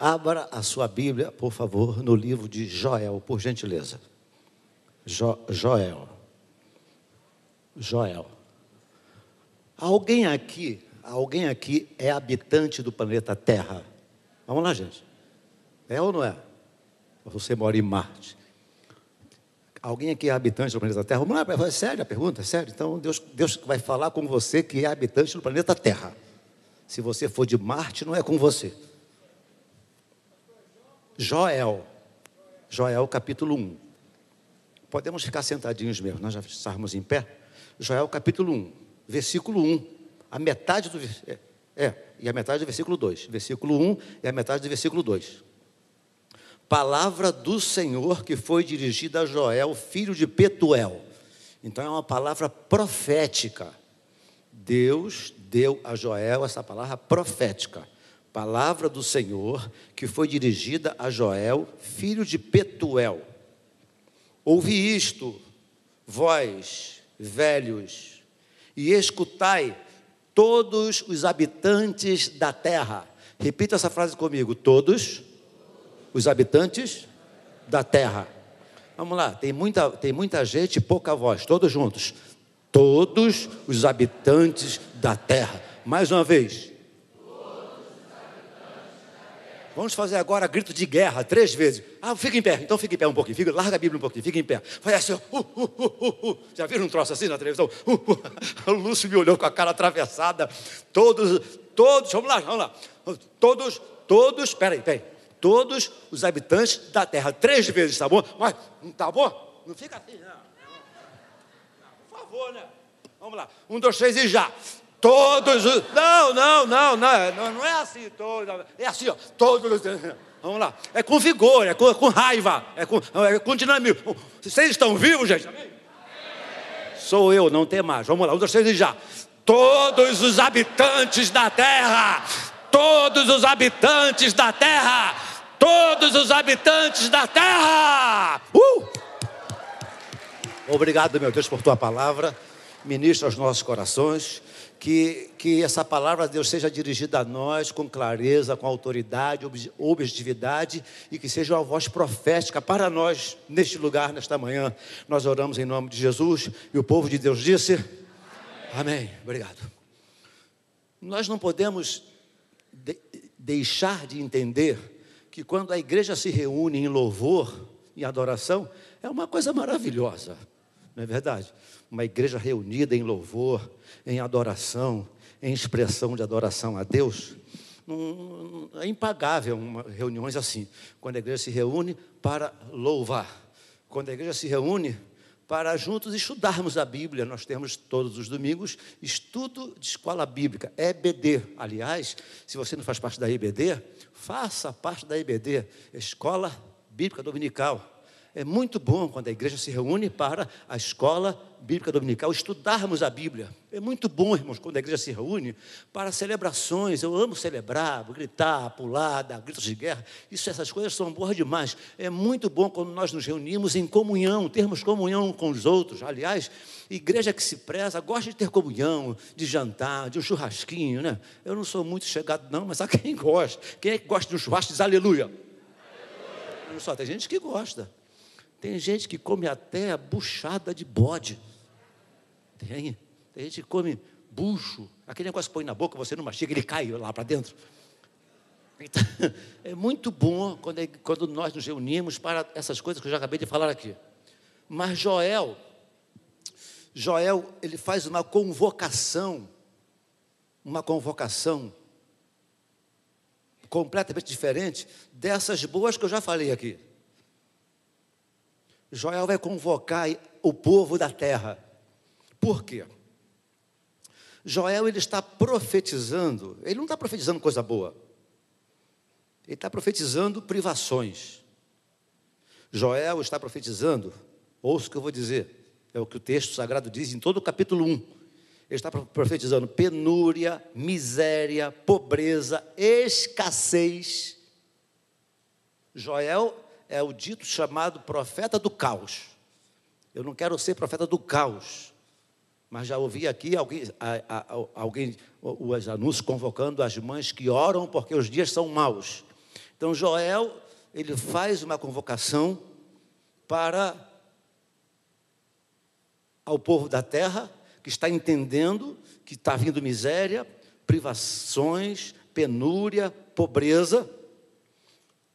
Abra a sua Bíblia, por favor, no livro de Joel, por gentileza. Jo, Joel. Joel. Alguém aqui, alguém aqui é habitante do planeta Terra? Vamos lá, gente. É ou não é? Você mora em Marte. Alguém aqui é habitante do planeta Terra? Vamos lá, é sério a pergunta, é sério. Então Deus, Deus vai falar com você que é habitante do planeta Terra. Se você for de Marte, não é com você. Joel. Joel capítulo 1. Podemos ficar sentadinhos mesmo, nós já estamos em pé. Joel capítulo 1, versículo 1. A metade do. É, é, e a metade do versículo 2. Versículo 1 e a metade do versículo 2. Palavra do Senhor que foi dirigida a Joel, filho de Petuel. Então é uma palavra profética. Deus deu a Joel essa palavra profética. Palavra do Senhor que foi dirigida a Joel, filho de Petuel. Ouvi isto, vós, velhos, e escutai todos os habitantes da terra. Repita essa frase comigo: todos os habitantes da terra. Vamos lá, tem muita, tem muita gente e pouca voz, todos juntos. Todos os habitantes da terra. Mais uma vez. Vamos fazer agora grito de guerra, três vezes. Ah, fica em pé, então fica em pé um pouquinho, fica, larga a Bíblia um pouquinho, fica em pé. Faz assim, uh, uh, uh, uh, já viram um troço assim na televisão? Uh, uh. O Lúcio me olhou com a cara atravessada. Todos, todos, vamos lá, vamos lá. Todos, todos, peraí, peraí todos os habitantes da terra. Três vezes, tá bom? Mas, tá bom? Não fica assim, não. Por favor, né? Vamos lá. Um, dois, três e já. Todos os. Não, não, não, não. Não é assim. Todo, é assim, ó. Todos. Vamos lá. É com vigor, é com, é com raiva, é com, é com dinamismo. Vocês estão vivos, gente? Sou eu, não tem mais. Vamos lá. Um, dois, três e já. Todos os habitantes da terra todos os habitantes da terra, todos os habitantes da terra. Uh! Obrigado, meu Deus, por tua palavra. Ministra aos nossos corações. Que, que essa palavra, Deus, seja dirigida a nós com clareza, com autoridade, objetividade e que seja uma voz profética para nós neste lugar, nesta manhã. Nós oramos em nome de Jesus e o povo de Deus disse: Amém. Amém. Obrigado. Nós não podemos de, deixar de entender que quando a igreja se reúne em louvor, em adoração, é uma coisa maravilhosa, não é verdade? Uma igreja reunida em louvor, em adoração, em expressão de adoração a Deus, é impagável uma, reuniões assim, quando a igreja se reúne para louvar, quando a igreja se reúne para juntos estudarmos a Bíblia. Nós temos todos os domingos estudo de escola bíblica, EBD. Aliás, se você não faz parte da EBD, faça parte da EBD, Escola Bíblica Dominical. É muito bom quando a igreja se reúne para a escola bíblica dominical, estudarmos a Bíblia. É muito bom, irmãos, quando a igreja se reúne para celebrações. Eu amo celebrar, gritar, pular, dar gritos de guerra. Isso, essas coisas são boas demais. É muito bom quando nós nos reunimos em comunhão, termos comunhão com os outros. Aliás, igreja que se preza gosta de ter comunhão, de jantar, de um churrasquinho, né? Eu não sou muito chegado, não, mas há quem gosta. Quem é que gosta de um churrasco diz aleluia? aleluia. Só tem gente que gosta. Tem gente que come até buchada de bode. Tem. Tem gente que come bucho. Aquele negócio que põe na boca, você não mastiga, ele cai lá para dentro. Então, é muito bom quando, é, quando nós nos reunimos para essas coisas que eu já acabei de falar aqui. Mas Joel, Joel, ele faz uma convocação, uma convocação completamente diferente dessas boas que eu já falei aqui. Joel vai convocar o povo da terra. Por quê? Joel ele está profetizando, ele não está profetizando coisa boa. Ele está profetizando privações. Joel está profetizando, ouça o que eu vou dizer, é o que o texto sagrado diz em todo o capítulo 1. Ele está profetizando penúria, miséria, pobreza, escassez. Joel é o dito chamado profeta do caos. Eu não quero ser profeta do caos, mas já ouvi aqui alguém, a, a, alguém os anúncios convocando as mães que oram porque os dias são maus. Então Joel, ele faz uma convocação para ao povo da terra que está entendendo que está vindo miséria, privações, penúria, pobreza.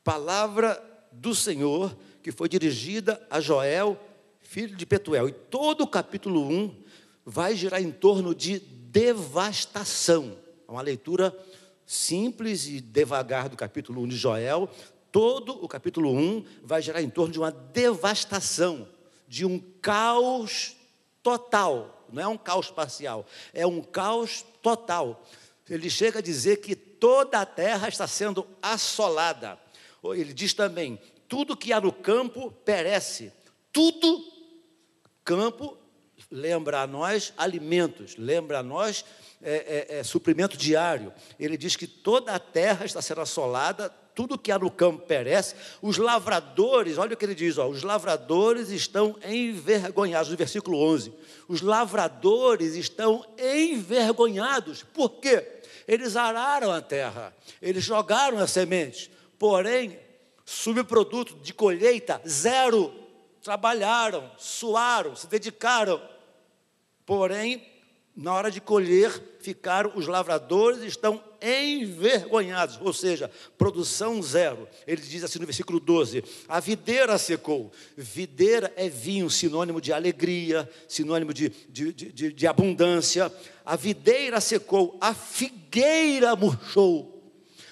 Palavra do Senhor que foi dirigida a Joel, filho de Petuel. E todo o capítulo 1 vai girar em torno de devastação. É uma leitura simples e devagar do capítulo 1 de Joel. Todo o capítulo 1 vai girar em torno de uma devastação, de um caos total. Não é um caos parcial, é um caos total. Ele chega a dizer que toda a terra está sendo assolada. Ele diz também: tudo que há no campo perece. Tudo, campo, lembra a nós alimentos, lembra a nós é, é, é, suprimento diário. Ele diz que toda a terra está sendo assolada, tudo que há no campo perece. Os lavradores, olha o que ele diz: ó, os lavradores estão envergonhados, no versículo 11. Os lavradores estão envergonhados, por quê? Eles araram a terra, eles jogaram a semente, porém Subproduto de colheita, zero. Trabalharam, suaram, se dedicaram. Porém, na hora de colher, ficaram os lavradores estão envergonhados, ou seja, produção zero. Ele diz assim no versículo 12: a videira secou. Videira é vinho, sinônimo de alegria, sinônimo de, de, de, de abundância. A videira secou, a figueira murchou.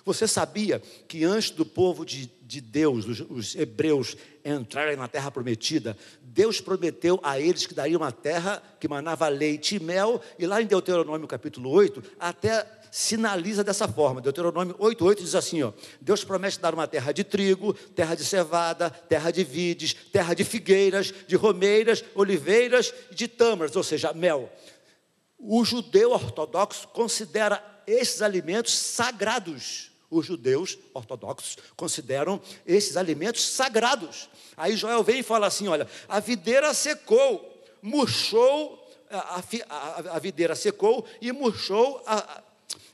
Você sabia que antes do povo de de Deus, os, os hebreus, entrarem na terra prometida, Deus prometeu a eles que daria uma terra que manava leite e mel, e lá em Deuteronômio capítulo 8, até sinaliza dessa forma. Deuteronômio 8,8 diz assim: ó, Deus promete dar uma terra de trigo, terra de cevada, terra de vides, terra de figueiras, de romeiras, oliveiras e de tâmaras, ou seja, mel. O judeu ortodoxo considera esses alimentos sagrados os judeus ortodoxos consideram esses alimentos sagrados. Aí Joel vem e fala assim: olha, a videira secou, murchou, a, a, a videira secou e murchou, a,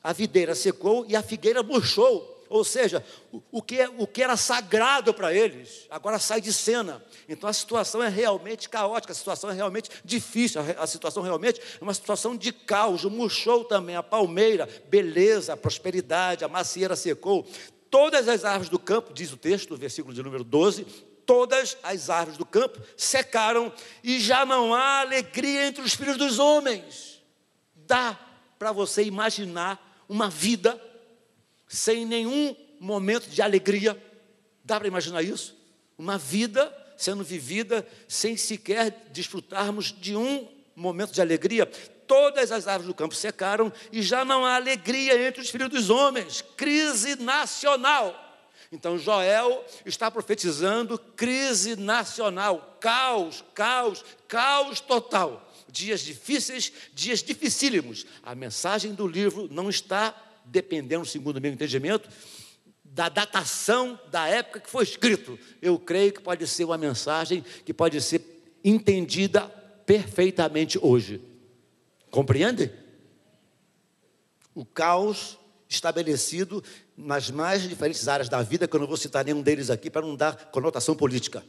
a videira secou e a figueira murchou. Ou seja, o, que, é, o que era sagrado para eles, agora sai de cena. Então a situação é realmente caótica, a situação é realmente difícil, a, situação realmente é uma situação de caos. Murchou também a palmeira, beleza, prosperidade, a macieira secou. Todas as árvores do campo, diz o texto, versículo de número 12, todas as árvores do campo secaram e já não há alegria entre os filhos dos homens. Dá para você imaginar uma vida sem nenhum momento de alegria. Dá para imaginar isso? Uma vida sendo vivida sem sequer desfrutarmos de um momento de alegria. Todas as árvores do campo secaram e já não há alegria entre os filhos dos homens. Crise nacional. Então Joel está profetizando crise nacional, caos, caos, caos total. Dias difíceis, dias dificílimos. A mensagem do livro não está dependendo, segundo o meu entendimento, da datação da época que foi escrito. Eu creio que pode ser uma mensagem que pode ser entendida perfeitamente hoje. Compreende? O caos estabelecido nas mais diferentes áreas da vida, que eu não vou citar nenhum deles aqui para não dar conotação política.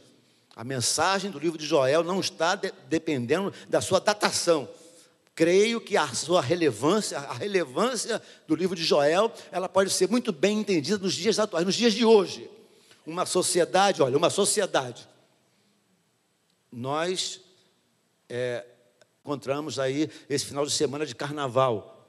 A mensagem do livro de Joel não está de, dependendo da sua datação, creio que a sua relevância, a relevância do livro de Joel, ela pode ser muito bem entendida nos dias atuais, nos dias de hoje. Uma sociedade, olha, uma sociedade. Nós é, encontramos aí esse final de semana de carnaval.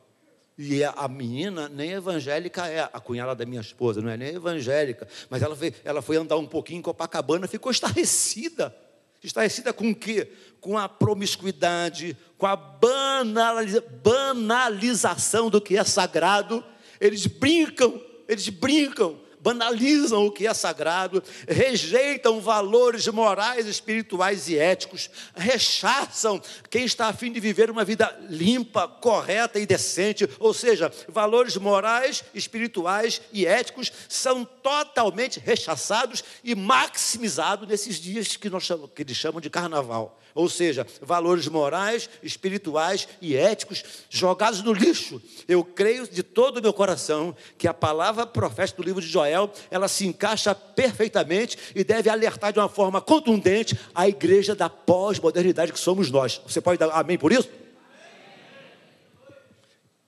E a menina nem evangélica é, a cunhada da minha esposa, não é nem evangélica, mas ela foi, ela foi andar um pouquinho em Copacabana, ficou estarrecida. Estarrecida com o quê? Com a promiscuidade, com a banalização do que é sagrado. Eles brincam, eles brincam banalizam o que é sagrado, rejeitam valores morais, espirituais e éticos, rechaçam quem está a fim de viver uma vida limpa, correta e decente, ou seja, valores morais, espirituais e éticos são totalmente rechaçados e maximizados nesses dias que, nós chamamos, que eles chamam de carnaval. Ou seja, valores morais, espirituais e éticos jogados no lixo. Eu creio de todo o meu coração que a palavra profética do livro de Joel ela se encaixa perfeitamente e deve alertar de uma forma contundente a igreja da pós-modernidade que somos nós. Você pode dar amém por isso?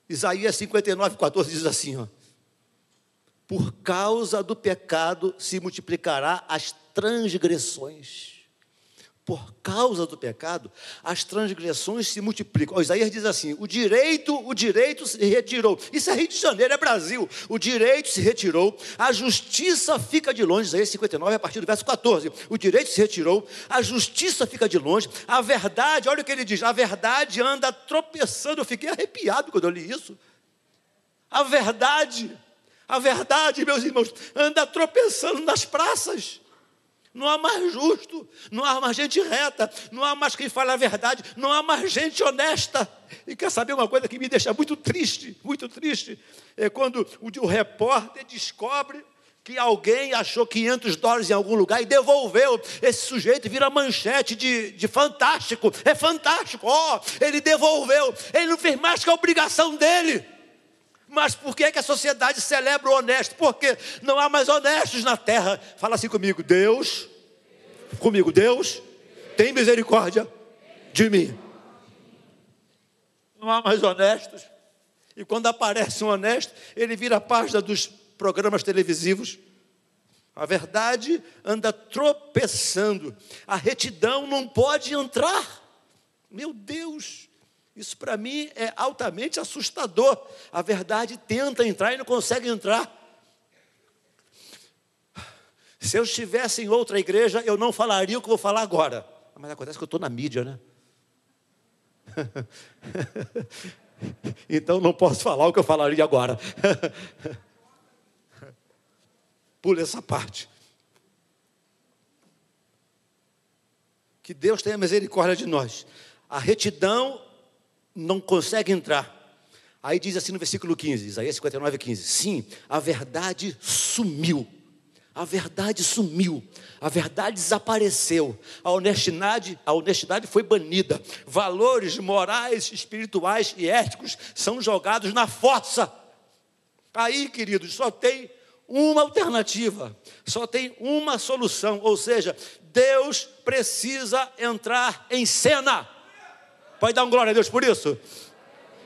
Isaías 59, 14 diz assim: ó, Por causa do pecado se multiplicará as transgressões por causa do pecado, as transgressões se multiplicam. O Isaías diz assim: o direito, o direito se retirou. Isso é Rio de Janeiro, é Brasil. O direito se retirou, a justiça fica de longe. Isaías 59, a partir do verso 14. O direito se retirou, a justiça fica de longe, a verdade, olha o que ele diz: a verdade anda tropeçando. Eu fiquei arrepiado quando eu li isso. A verdade, a verdade, meus irmãos, anda tropeçando nas praças. Não há mais justo, não há mais gente reta, não há mais quem fale a verdade, não há mais gente honesta. E quer saber uma coisa que me deixa muito triste, muito triste? É quando o, o repórter descobre que alguém achou 500 dólares em algum lugar e devolveu. Esse sujeito vira manchete de, de fantástico. É fantástico. Ó, oh, ele devolveu. Ele não fez mais que a obrigação dele. Mas por que, que a sociedade celebra o honesto? Porque não há mais honestos na terra. Fala assim comigo, Deus, comigo, Deus, tem misericórdia de mim. Não há mais honestos. E quando aparece um honesto, ele vira a página dos programas televisivos. A verdade anda tropeçando. A retidão não pode entrar. Meu Deus, isso para mim é altamente assustador. A verdade tenta entrar e não consegue entrar. Se eu estivesse em outra igreja, eu não falaria o que vou falar agora. Mas acontece que eu estou na mídia, né? então não posso falar o que eu falaria agora. Pula essa parte. Que Deus tenha misericórdia de nós. A retidão não consegue entrar. Aí diz assim no versículo 15, Isaías 59, 15: Sim, a verdade sumiu. A verdade sumiu, a verdade desapareceu, a honestidade, a honestidade foi banida, valores morais, espirituais e éticos são jogados na fossa. Aí, queridos, só tem uma alternativa, só tem uma solução, ou seja, Deus precisa entrar em cena. Pode dar um glória a Deus por isso?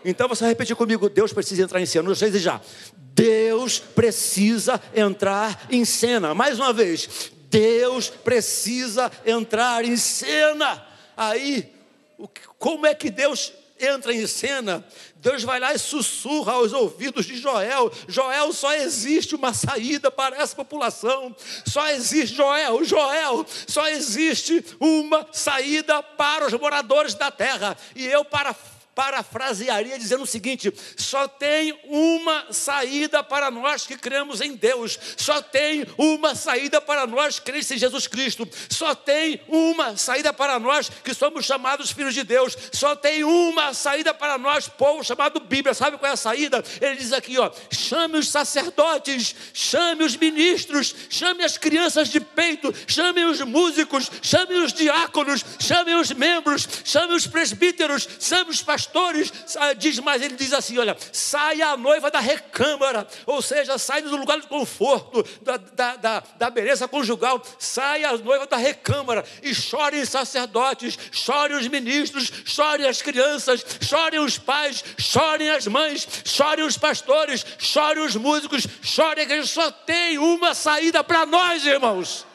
Então você vai repetir comigo: Deus precisa entrar em cena. Vocês já. Deus precisa entrar em cena. Mais uma vez. Deus precisa entrar em cena. Aí, como é que Deus entra em cena, Deus vai lá e sussurra aos ouvidos de Joel: Joel, só existe uma saída para essa população, só existe, Joel, Joel, só existe uma saída para os moradores da terra, e eu, para parafrasearia dizendo o seguinte: só tem uma saída para nós que cremos em Deus, só tem uma saída para nós cremos em Jesus Cristo, só tem uma saída para nós que somos chamados filhos de Deus, só tem uma saída para nós, povo chamado Bíblia. Sabe qual é a saída? Ele diz aqui, ó: chame os sacerdotes, chame os ministros, chame as crianças de peito, chame os músicos, chame os diáconos, chame os membros, chame os presbíteros, chame os pastores pastores, diz mais, ele diz assim: olha, saia a noiva da recâmara, ou seja, sai do lugar de conforto, da, da, da, da beleza conjugal, saia a noiva da recâmara e chorem os sacerdotes, chorem os ministros, chorem as crianças, chorem os pais, chorem as mães, chorem os pastores, chorem os músicos, chorem que só tem uma saída para nós, irmãos.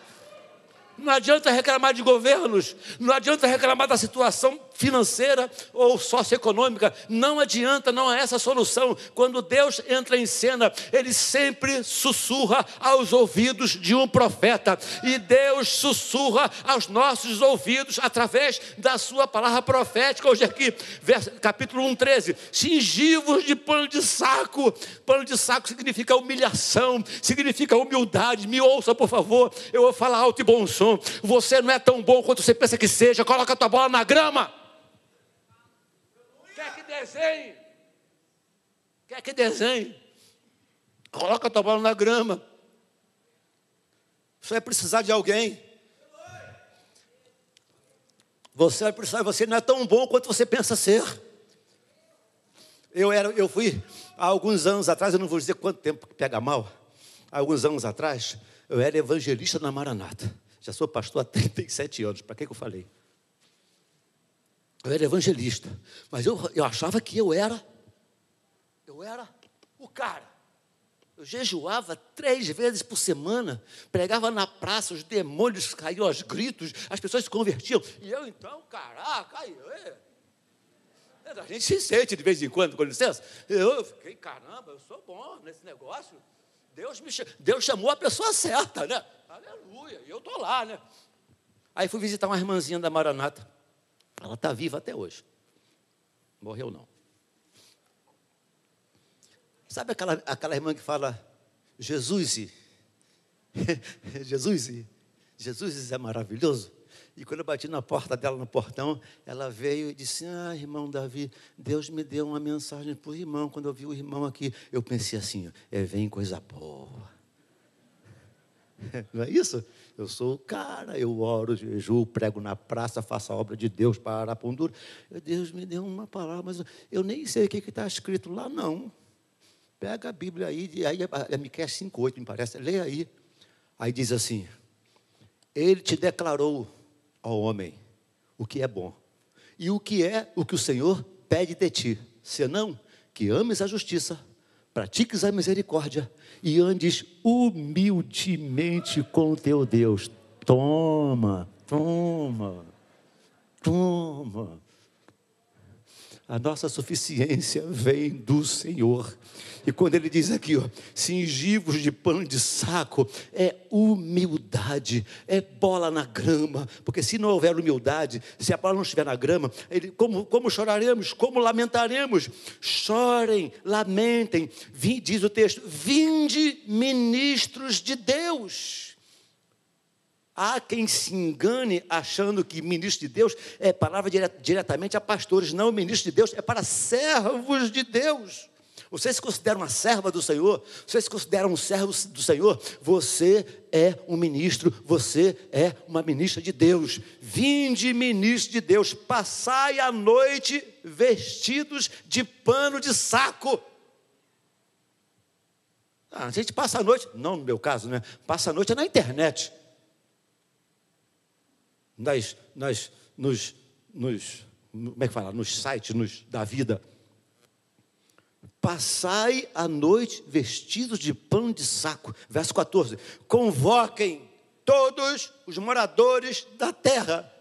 Não adianta reclamar de governos, não adianta reclamar da situação financeira ou socioeconômica. Não adianta, não é essa a solução. Quando Deus entra em cena, ele sempre sussurra aos ouvidos de um profeta. E Deus sussurra aos nossos ouvidos através da sua palavra profética. Hoje aqui, capítulo 1, 13. Cingivos de pano de saco. Pano de saco significa humilhação, significa humildade. Me ouça, por favor. Eu vou falar alto e bom som. Você não é tão bom quanto você pensa que seja. Coloca a tua bola na grama desenhe. Quer que desenhe? Coloca a tua bola na grama. Você vai precisar de alguém. Você vai precisar, você não é tão bom quanto você pensa ser. Eu, era, eu fui há alguns anos atrás, eu não vou dizer quanto tempo que pega mal, alguns anos atrás, eu era evangelista na Maranata. Já sou pastor há 37 anos. Para que, que eu falei? Eu era evangelista. Mas eu, eu achava que eu era. Eu era o cara. Eu jejuava três vezes por semana, pregava na praça, os demônios caíam aos gritos, as pessoas se convertiam. E eu então, caraca, aí, a gente se sente de vez em quando, com licença. Eu fiquei, caramba, eu sou bom nesse negócio. Deus, me, Deus chamou a pessoa certa, né? Aleluia, e eu estou lá, né? Aí fui visitar uma irmãzinha da Maranata. Ela está viva até hoje. Morreu não. Sabe aquela, aquela irmã que fala, Jesus, Jesus, Jesus é maravilhoso? E quando eu bati na porta dela, no portão, ela veio e disse: Ah, irmão Davi, Deus me deu uma mensagem para o irmão. Quando eu vi o irmão aqui, eu pensei assim: é, vem coisa boa. Não é isso? Eu sou o cara, eu oro, jejuo, prego na praça, faço a obra de Deus para Arapondur. Deus me deu uma palavra, mas eu nem sei o que está escrito lá, não. Pega a Bíblia aí, aí é Miquel 5,8, me parece. Leia aí. Aí diz assim: Ele te declarou ao homem o que é bom. E o que é o que o Senhor pede de ti, senão que ames a justiça, pratiques a misericórdia e andes humildemente com teu Deus. Toma, toma, toma. A nossa suficiência vem do Senhor. E quando ele diz aqui, ó, cingivos de pano de saco, é humildade, é bola na grama, porque se não houver humildade, se a bola não estiver na grama, ele, como, como choraremos, como lamentaremos? Chorem, lamentem, Vim, diz o texto, vinde ministros de Deus. Há quem se engane achando que ministro de Deus é palavra diretamente a pastores. Não, ministro de Deus é para servos de Deus. Você se considera uma serva do Senhor? Você se considera um servo do Senhor? Você é um ministro, você é uma ministra de Deus. Vinde, ministro de Deus, passai a noite vestidos de pano de saco. Ah, a gente passa a noite, não no meu caso, né? Passa a noite na internet nas, nas, nos, nos, como é que fala? Nos sites nos, da vida. Passai a noite vestidos de pano de saco. Verso 14. Convoquem todos os moradores da terra.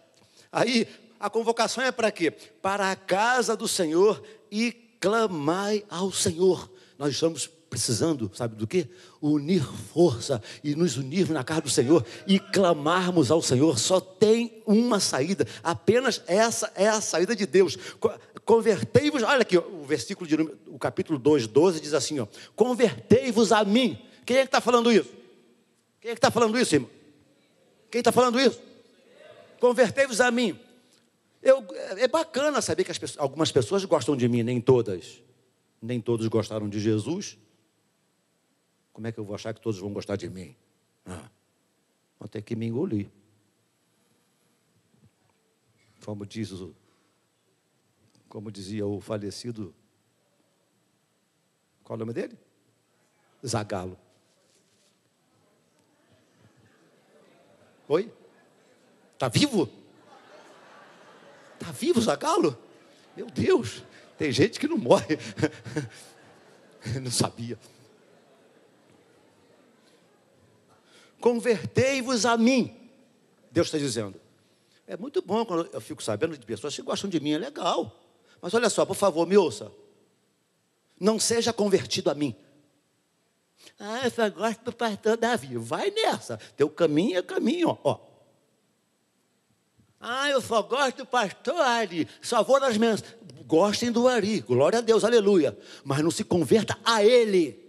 Aí, a convocação é para quê? Para a casa do Senhor e clamai ao Senhor. Nós estamos precisando, sabe do que? Unir força e nos unirmos na casa do Senhor e clamarmos ao Senhor. Só tem uma saída, apenas essa é a saída de Deus. Convertei-vos, olha aqui, o versículo de o capítulo 2, 12 diz assim: ó, convertei-vos a mim. Quem é que está falando isso? Quem é que está falando isso, irmão? Quem está falando isso? Convertei-vos a mim. Eu, é bacana saber que algumas pessoas gostam de mim, nem todas. Nem todos gostaram de Jesus, como é que eu vou achar que todos vão gostar de mim? Ah, vou ter que me engolir. Como diz o, como dizia o falecido, qual é o nome dele? Zagalo. Oi? Está vivo? Está vivo Zagalo? Meu Deus, tem gente que não morre. não sabia. Convertei-vos a mim. Deus está dizendo. É muito bom quando eu fico sabendo de pessoas que gostam de mim, é legal. Mas olha só, por favor, me ouça. Não seja convertido a mim. Ah, eu só gosto do pastor Davi. Vai nessa. Teu caminho é caminho, ó. Ah, eu só gosto do pastor Ari. Só vou nas mensagens. Gostem do Ari. Glória a Deus, aleluia. Mas não se converta a ele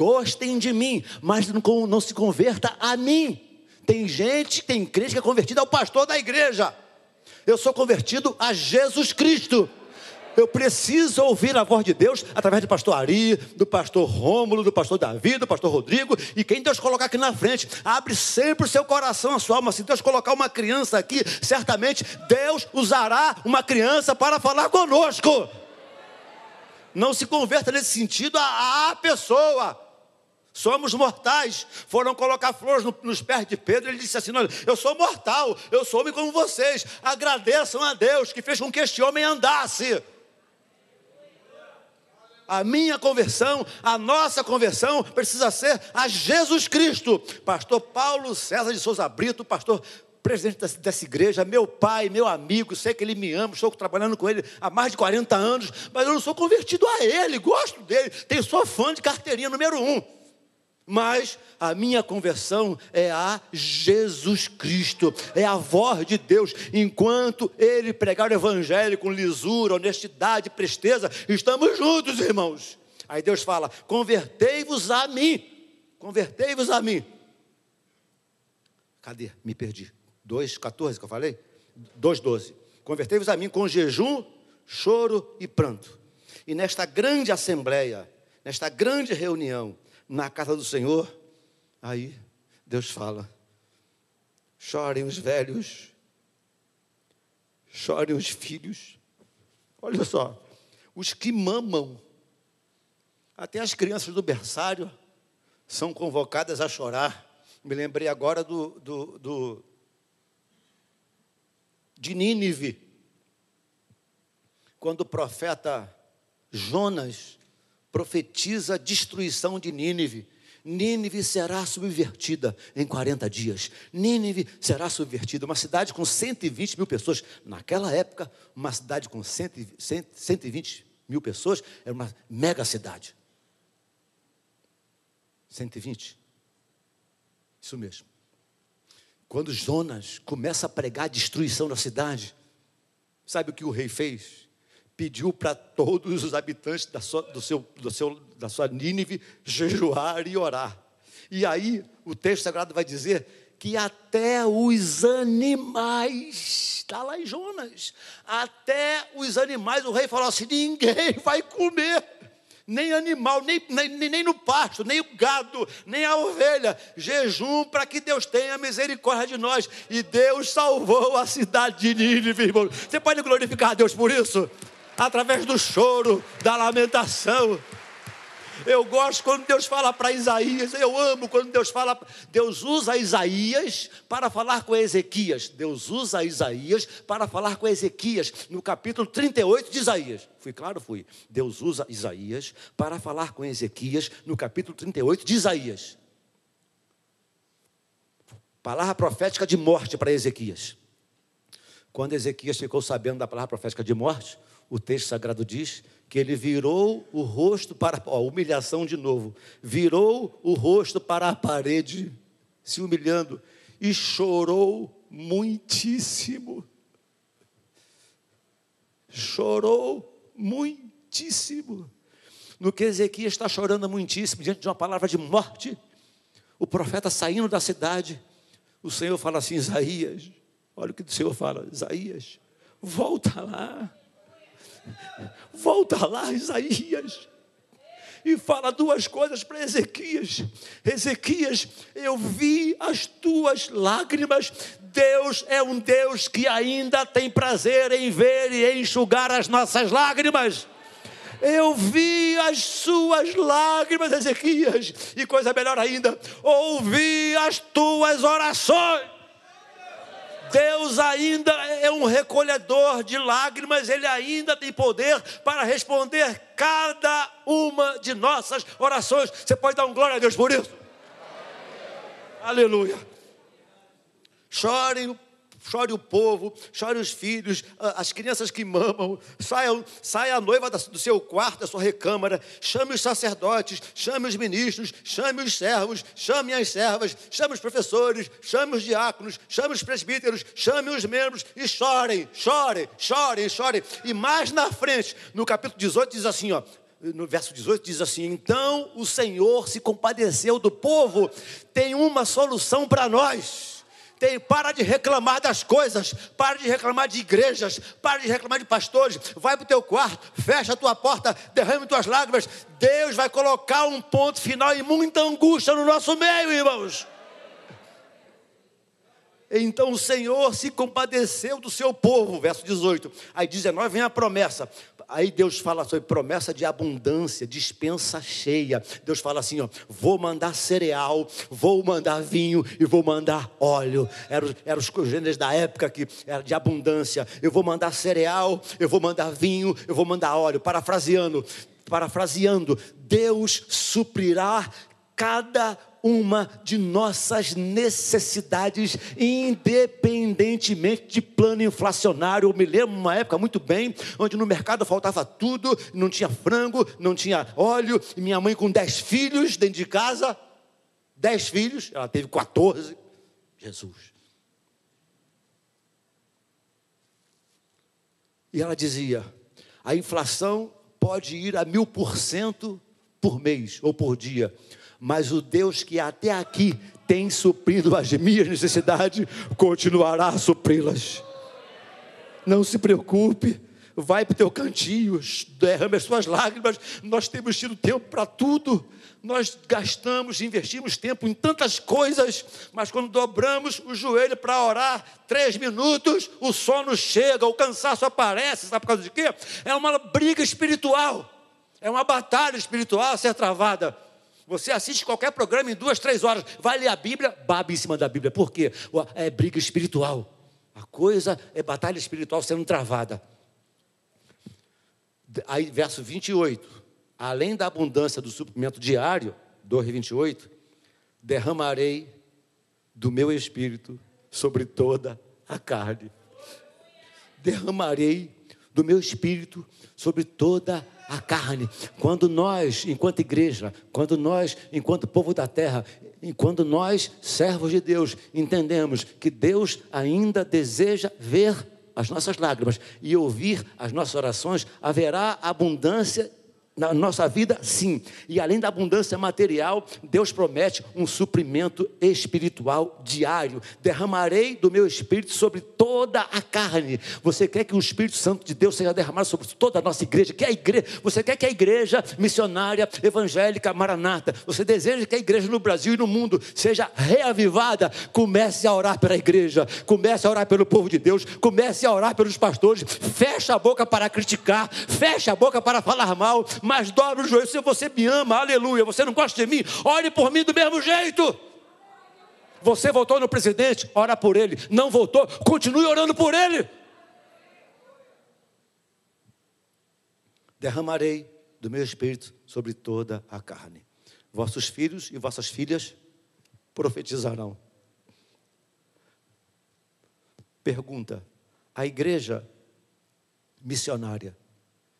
gostem de mim, mas não, não se converta a mim. Tem gente, tem crente que é convertido ao pastor da igreja. Eu sou convertido a Jesus Cristo. Eu preciso ouvir a voz de Deus através do pastor Ari, do pastor Rômulo, do pastor Davi, do pastor Rodrigo e quem Deus colocar aqui na frente. Abre sempre o seu coração, a sua alma. Se Deus colocar uma criança aqui, certamente Deus usará uma criança para falar conosco. Não se converta nesse sentido a, a pessoa. Somos mortais. Foram colocar flores nos pés de Pedro. Ele disse assim: Olha, eu sou mortal, eu sou homem como vocês. Agradeçam a Deus que fez com que este homem andasse. A minha conversão, a nossa conversão precisa ser a Jesus Cristo. Pastor Paulo César de Souza Brito, pastor presidente dessa igreja, meu pai, meu amigo, sei que ele me ama, estou trabalhando com ele há mais de 40 anos, mas eu não sou convertido a ele, gosto dele, tenho sou fã de carteirinha número um. Mas a minha conversão é a Jesus Cristo, é a voz de Deus. Enquanto Ele pregar o Evangelho com lisura, honestidade, presteza, estamos juntos, irmãos. Aí Deus fala: convertei-vos a mim, convertei-vos a mim. Cadê? Me perdi. 2,14 que eu falei? 2,12. Convertei-vos a mim com jejum, choro e pranto. E nesta grande assembleia, nesta grande reunião, na casa do Senhor, aí Deus fala: chorem os velhos, chorem os filhos. Olha só, os que mamam, até as crianças do berçário são convocadas a chorar. Me lembrei agora do, do, do de Nínive, quando o profeta Jonas profetiza a destruição de Nínive. Nínive será subvertida em 40 dias. Nínive será subvertida. Uma cidade com 120 mil pessoas. Naquela época, uma cidade com 120 mil pessoas era uma mega cidade. 120. Isso mesmo. Quando Jonas começa a pregar a destruição da cidade, sabe o que o rei fez? Pediu para todos os habitantes da sua, do seu, do seu, da sua Nínive jejuar e orar. E aí o texto sagrado vai dizer que até os animais, está lá em Jonas, até os animais, o rei falou assim: ninguém vai comer nem animal, nem, nem, nem no pasto, nem o gado, nem a ovelha. Jejum para que Deus tenha misericórdia de nós. E Deus salvou a cidade de Nínive, irmão. Você pode glorificar a Deus por isso? Através do choro, da lamentação. Eu gosto quando Deus fala para Isaías, eu amo quando Deus fala, Deus usa Isaías para falar com Ezequias. Deus usa Isaías para falar com Ezequias, no capítulo 38 de Isaías. Fui claro? Fui. Deus usa Isaías para falar com Ezequias, no capítulo 38 de Isaías. Palavra profética de morte para Ezequias. Quando Ezequias ficou sabendo da palavra profética de morte, o texto sagrado diz que ele virou o rosto para ó, humilhação de novo, virou o rosto para a parede, se humilhando e chorou muitíssimo. Chorou muitíssimo. No que Ezequias está chorando muitíssimo diante de uma palavra de morte, o profeta saindo da cidade, o Senhor fala assim: Isaías, olha o que o Senhor fala, Isaías, volta lá Volta lá, Isaías, e fala duas coisas para Ezequias: Ezequias, eu vi as tuas lágrimas. Deus é um Deus que ainda tem prazer em ver e enxugar as nossas lágrimas. Eu vi as suas lágrimas, Ezequias, e coisa melhor ainda, ouvi as tuas orações. Deus ainda é um recolhedor de lágrimas, Ele ainda tem poder para responder cada uma de nossas orações. Você pode dar um glória a Deus por isso? Aleluia. Chorem chore o povo, chore os filhos, as crianças que mamam, saia, saia a noiva do seu quarto, da sua recâmara, chame os sacerdotes, chame os ministros, chame os servos, chame as servas, chame os professores, chame os diáconos, chame os presbíteros, chame os membros e chorem, chorem, chorem, chorem. E mais na frente, no capítulo 18, diz assim: ó, no verso 18 diz assim: Então o Senhor se compadeceu do povo, tem uma solução para nós. Tem, para de reclamar das coisas, para de reclamar de igrejas, para de reclamar de pastores. Vai para o teu quarto, fecha a tua porta, derrame tuas lágrimas. Deus vai colocar um ponto final e muita angústia no nosso meio, irmãos. Então o Senhor se compadeceu do seu povo, verso 18. Aí 19 vem a promessa. Aí Deus fala sobre promessa de abundância, dispensa cheia. Deus fala assim: ó, vou mandar cereal, vou mandar vinho e vou mandar óleo. Eram, eram os congêneres da época que era de abundância. Eu vou mandar cereal, eu vou mandar vinho, eu vou mandar óleo. Parafraseando, parafraseando, Deus suprirá cada uma de nossas necessidades, independentemente de plano inflacionário. Eu me lembro uma época muito bem, onde no mercado faltava tudo, não tinha frango, não tinha óleo, e minha mãe com dez filhos dentro de casa, dez filhos, ela teve 14. Jesus. E ela dizia: a inflação pode ir a mil por cento por mês ou por dia mas o Deus que até aqui tem suprido as minhas necessidades, continuará a supri-las. Não se preocupe, vai para o teu cantinho, derrame as suas lágrimas. Nós temos tido tempo para tudo. Nós gastamos, investimos tempo em tantas coisas, mas quando dobramos o joelho para orar, três minutos, o sono chega, o cansaço aparece, sabe por causa de quê? É uma briga espiritual, é uma batalha espiritual a ser travada. Você assiste qualquer programa em duas, três horas, vai ler a Bíblia, babe em cima da Bíblia. Por quê? É briga espiritual. A coisa é batalha espiritual sendo travada. Aí, verso 28. Além da abundância do suprimento diário, 2, 28, derramarei do meu espírito sobre toda a carne. Derramarei do meu espírito sobre toda a carne. Quando nós, enquanto igreja, quando nós, enquanto povo da terra, enquanto nós, servos de Deus, entendemos que Deus ainda deseja ver as nossas lágrimas e ouvir as nossas orações, haverá abundância na nossa vida, sim. E além da abundância material, Deus promete um suprimento espiritual diário. Derramarei do meu espírito sobre toda a carne. Você quer que o Espírito Santo de Deus seja derramado sobre toda a nossa igreja? Que a igreja, você quer que a igreja missionária evangélica Maranata, você deseja que a igreja no Brasil e no mundo seja reavivada? Comece a orar pela igreja, comece a orar pelo povo de Deus, comece a orar pelos pastores. Feche a boca para criticar, feche a boca para falar mal mas dobra o joelho. Se você me ama, aleluia, você não gosta de mim, ore por mim do mesmo jeito. Você votou no presidente, ora por ele. Não votou, continue orando por ele. Derramarei do meu espírito sobre toda a carne. Vossos filhos e vossas filhas profetizarão. Pergunta: a igreja missionária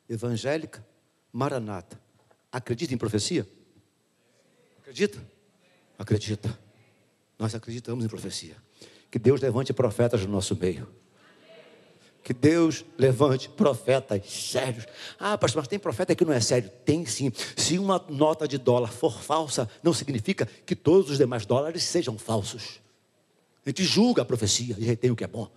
evangélica Maranata. Acredita em profecia? Acredita? Acredita. Nós acreditamos em profecia. Que Deus levante profetas no nosso meio. Que Deus levante profetas sérios. Ah, pastor, mas tem profeta que não é sério? Tem sim. Se uma nota de dólar for falsa, não significa que todos os demais dólares sejam falsos. A gente julga a profecia e retém o que é bom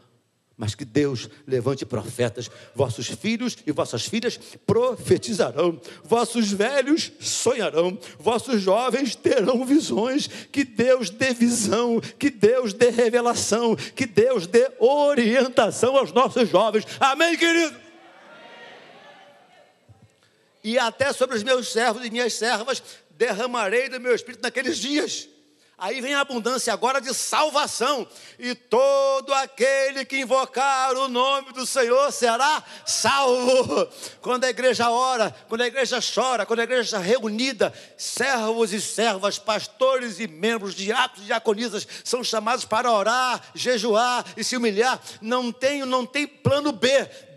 mas que Deus levante profetas, vossos filhos e vossas filhas profetizarão, vossos velhos sonharão, vossos jovens terão visões, que Deus dê visão, que Deus dê revelação, que Deus dê orientação aos nossos jovens. Amém, querido? E até sobre os meus servos e minhas servas derramarei do meu espírito naqueles dias Aí vem a abundância agora de salvação. E todo aquele que invocar o nome do Senhor será salvo. Quando a igreja ora, quando a igreja chora, quando a igreja está reunida, servos e servas, pastores e membros, diáconos e diaconisas são chamados para orar, jejuar e se humilhar. Não tem, não tem plano B.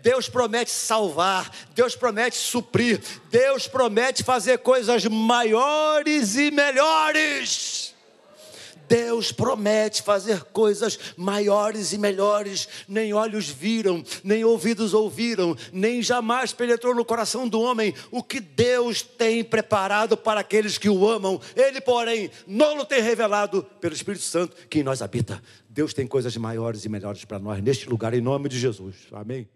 Deus promete salvar, Deus promete suprir, Deus promete fazer coisas maiores e melhores. Deus promete fazer coisas maiores e melhores, nem olhos viram, nem ouvidos ouviram, nem jamais penetrou no coração do homem o que Deus tem preparado para aqueles que o amam. Ele, porém, não o tem revelado pelo Espírito Santo que em nós habita. Deus tem coisas maiores e melhores para nós neste lugar, em nome de Jesus. Amém.